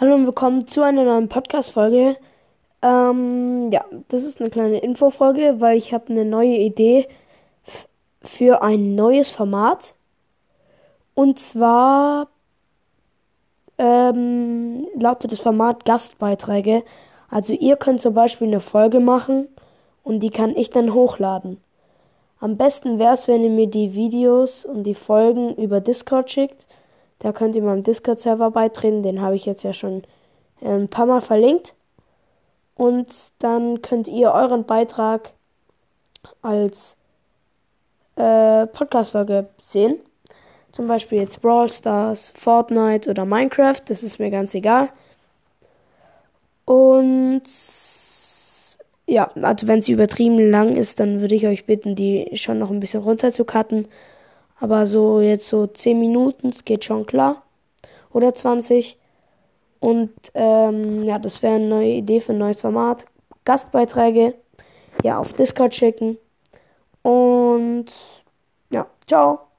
Hallo und willkommen zu einer neuen Podcast-Folge. Ähm, ja, das ist eine kleine Infofolge, weil ich habe eine neue Idee für ein neues Format. Und zwar ähm, lautet das Format Gastbeiträge. Also ihr könnt zum Beispiel eine Folge machen und die kann ich dann hochladen. Am besten wäre es, wenn ihr mir die Videos und die Folgen über Discord schickt. Da könnt ihr meinem Discord-Server beitreten. Den habe ich jetzt ja schon ein paar Mal verlinkt. Und dann könnt ihr euren Beitrag als äh, Podcast-Folge sehen. Zum Beispiel jetzt Brawl Stars, Fortnite oder Minecraft. Das ist mir ganz egal. Und ja, also wenn sie übertrieben lang ist, dann würde ich euch bitten, die schon noch ein bisschen runter zu cutten. Aber so jetzt so 10 Minuten, das geht schon klar. Oder 20. Und ähm, ja, das wäre eine neue Idee für ein neues Format. Gastbeiträge ja auf Discord schicken. Und ja, ciao.